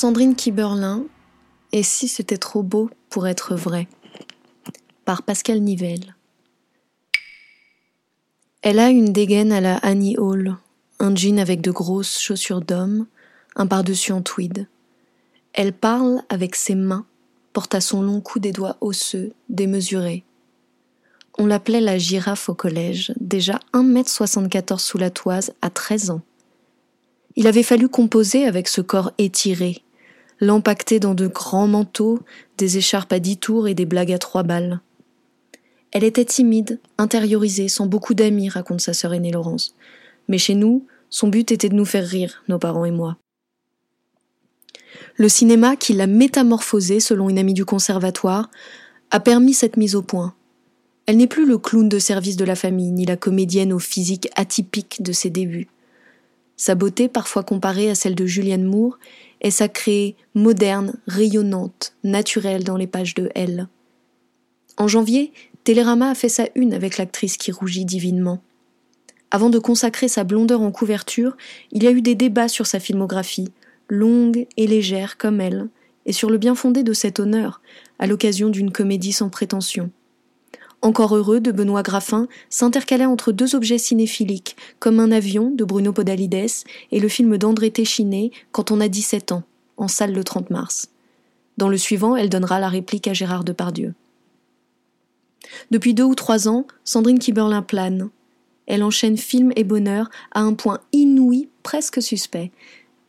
Sandrine Kiberlin, Et si c'était trop beau pour être vrai? Par Pascal Nivelle. Elle a une dégaine à la Annie Hall, un jean avec de grosses chaussures d'homme, un par-dessus en tweed. Elle parle avec ses mains, porte à son long cou des doigts osseux, démesurés. On l'appelait la girafe au collège, déjà 1m74 sous la toise à 13 ans. Il avait fallu composer avec ce corps étiré, l'empaqueter dans de grands manteaux, des écharpes à dix tours et des blagues à trois balles. Elle était timide, intériorisée, sans beaucoup d'amis, raconte sa sœur aînée Laurence. Mais chez nous, son but était de nous faire rire, nos parents et moi. Le cinéma, qui l'a métamorphosée selon une amie du conservatoire, a permis cette mise au point. Elle n'est plus le clown de service de la famille, ni la comédienne au physique atypique de ses débuts. Sa beauté, parfois comparée à celle de Julianne Moore, est sacrée, moderne, rayonnante, naturelle dans les pages de Elle. En janvier, Télérama a fait sa une avec l'actrice qui rougit divinement. Avant de consacrer sa blondeur en couverture, il y a eu des débats sur sa filmographie, longue et légère comme elle, et sur le bien fondé de cet honneur, à l'occasion d'une comédie sans prétention. Encore heureux de Benoît Graffin s'intercalait entre deux objets cinéphiliques, comme un avion de Bruno Podalides et le film d'André Téchiné Quand on a 17 ans, en salle le 30 mars. Dans le suivant, elle donnera la réplique à Gérard Depardieu. Depuis deux ou trois ans, Sandrine Kiberlin plane. Elle enchaîne film et bonheur à un point inouï, presque suspect.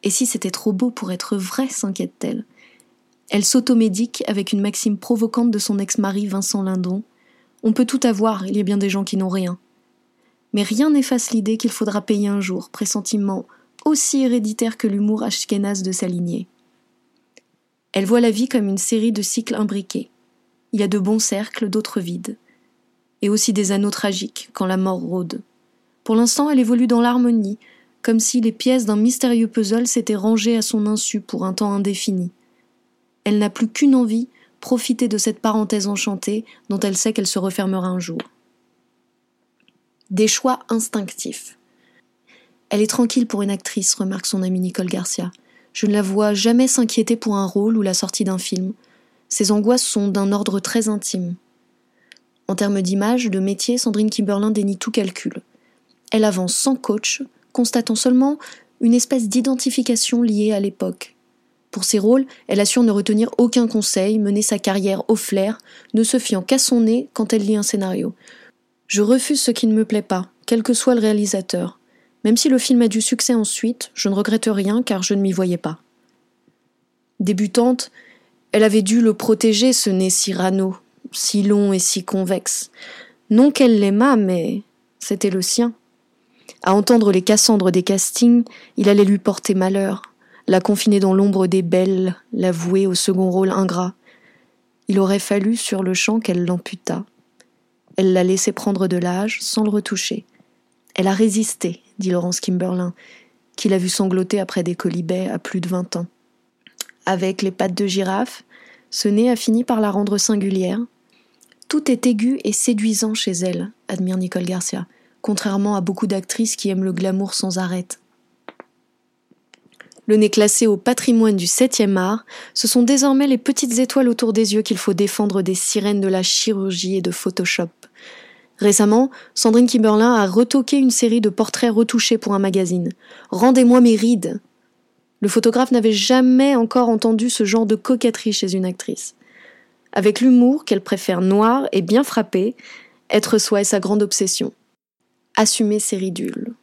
Et si c'était trop beau pour être vrai, s'inquiète-t-elle? Elle, s'automédique avec une maxime provocante de son ex-mari Vincent Lindon. On peut tout avoir, il y a bien des gens qui n'ont rien. Mais rien n'efface l'idée qu'il faudra payer un jour, pressentiment aussi héréditaire que l'humour ashkénaze de sa lignée. Elle voit la vie comme une série de cycles imbriqués. Il y a de bons cercles, d'autres vides. Et aussi des anneaux tragiques, quand la mort rôde. Pour l'instant, elle évolue dans l'harmonie, comme si les pièces d'un mystérieux puzzle s'étaient rangées à son insu pour un temps indéfini. Elle n'a plus qu'une envie, profiter de cette parenthèse enchantée dont elle sait qu'elle se refermera un jour. Des choix instinctifs. Elle est tranquille pour une actrice, remarque son amie Nicole Garcia. Je ne la vois jamais s'inquiéter pour un rôle ou la sortie d'un film. Ses angoisses sont d'un ordre très intime. En termes d'image, de métier, Sandrine Kimberlin dénie tout calcul. Elle avance sans coach, constatant seulement une espèce d'identification liée à l'époque. Pour ses rôles, elle assure ne retenir aucun conseil, mener sa carrière au flair, ne se fiant qu'à son nez quand elle lit un scénario. Je refuse ce qui ne me plaît pas, quel que soit le réalisateur. Même si le film a du succès ensuite, je ne regrette rien car je ne m'y voyais pas. Débutante, elle avait dû le protéger, ce nez si rano, si long et si convexe. Non qu'elle l'aimât, mais c'était le sien. À entendre les Cassandres des castings, il allait lui porter malheur, la confiner dans l'ombre des belles, la vouer au second rôle ingrat. Il aurait fallu sur le champ qu'elle l'amputât. Elle l'a laissé prendre de l'âge sans le retoucher. Elle a résisté, dit Laurence Kimberlin, qui l'a vu sangloter après des colibets à plus de vingt ans avec les pattes de girafe, ce nez a fini par la rendre singulière. Tout est aigu et séduisant chez elle, admire Nicole Garcia, contrairement à beaucoup d'actrices qui aiment le glamour sans arrêt. Le nez classé au patrimoine du septième art, ce sont désormais les petites étoiles autour des yeux qu'il faut défendre des sirènes de la chirurgie et de Photoshop. Récemment, Sandrine Kimberlin a retoqué une série de portraits retouchés pour un magazine. Rendez-moi mes rides, le photographe n'avait jamais encore entendu ce genre de coquetterie chez une actrice. Avec l'humour qu'elle préfère noir et bien frappé, être soi est sa grande obsession. Assumer ses ridules.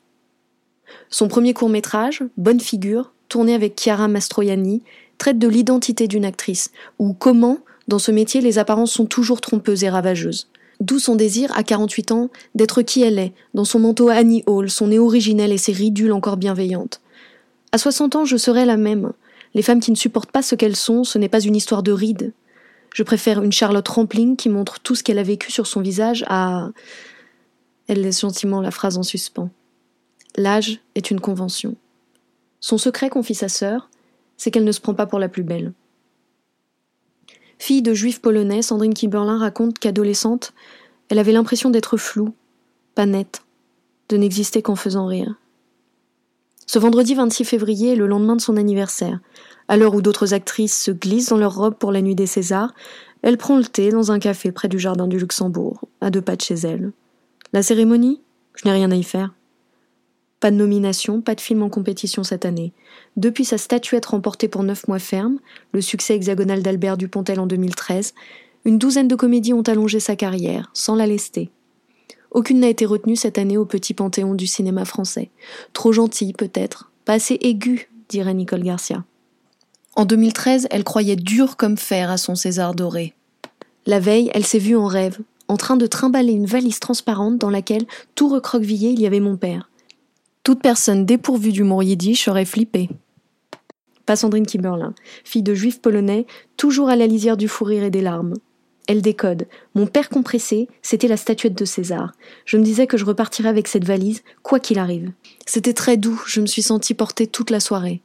Son premier court-métrage, Bonne figure, tourné avec Chiara Mastroianni, traite de l'identité d'une actrice, ou comment, dans ce métier, les apparences sont toujours trompeuses et ravageuses. D'où son désir, à 48 ans, d'être qui elle est, dans son manteau Annie Hall, son nez originel et ses ridules encore bienveillantes. À 60 ans, je serai la même. Les femmes qui ne supportent pas ce qu'elles sont, ce n'est pas une histoire de rides. Je préfère une Charlotte Rampling qui montre tout ce qu'elle a vécu sur son visage à. Elle laisse gentiment la phrase en suspens. L'âge est une convention. Son secret, confie sa sœur, c'est qu'elle ne se prend pas pour la plus belle. Fille de juifs polonais, Sandrine Kiberlin raconte qu'adolescente, elle avait l'impression d'être floue, pas nette, de n'exister qu'en faisant rire. Ce vendredi 26 février est le lendemain de son anniversaire. À l'heure où d'autres actrices se glissent dans leur robe pour la nuit des Césars, elle prend le thé dans un café près du jardin du Luxembourg, à deux pas de chez elle. La cérémonie Je n'ai rien à y faire. Pas de nomination, pas de film en compétition cette année. Depuis sa statuette remportée pour neuf mois ferme, le succès hexagonal d'Albert Dupontel en 2013, une douzaine de comédies ont allongé sa carrière, sans la lester. Aucune n'a été retenue cette année au petit panthéon du cinéma français. Trop gentille, peut-être, pas assez aiguë, dirait Nicole Garcia. En 2013, elle croyait dur comme fer à son César doré. La veille, elle s'est vue en rêve, en train de trimballer une valise transparente dans laquelle, tout recroquevillé, il y avait mon père. Toute personne dépourvue d'humour yiddish aurait flippé. Pas Sandrine Kiberlin, fille de juif polonais, toujours à la lisière du fou rire et des larmes. Elle décode. Mon père compressé, c'était la statuette de César. Je me disais que je repartirais avec cette valise, quoi qu'il arrive. C'était très doux, je me suis sentie portée toute la soirée.